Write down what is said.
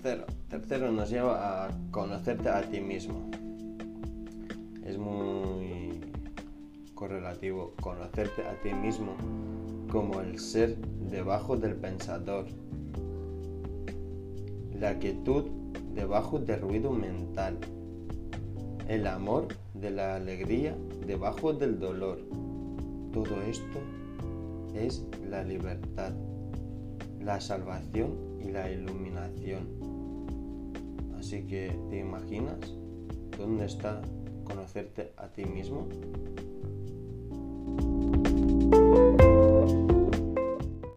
tercero. Nos lleva a conocerte a ti mismo. Es muy correlativo conocerte a ti mismo como el ser debajo del pensador. La quietud debajo del ruido mental. El amor de la alegría debajo del dolor. Todo esto es la libertad, la salvación y la iluminación. Así que, ¿te imaginas dónde está conocerte a ti mismo?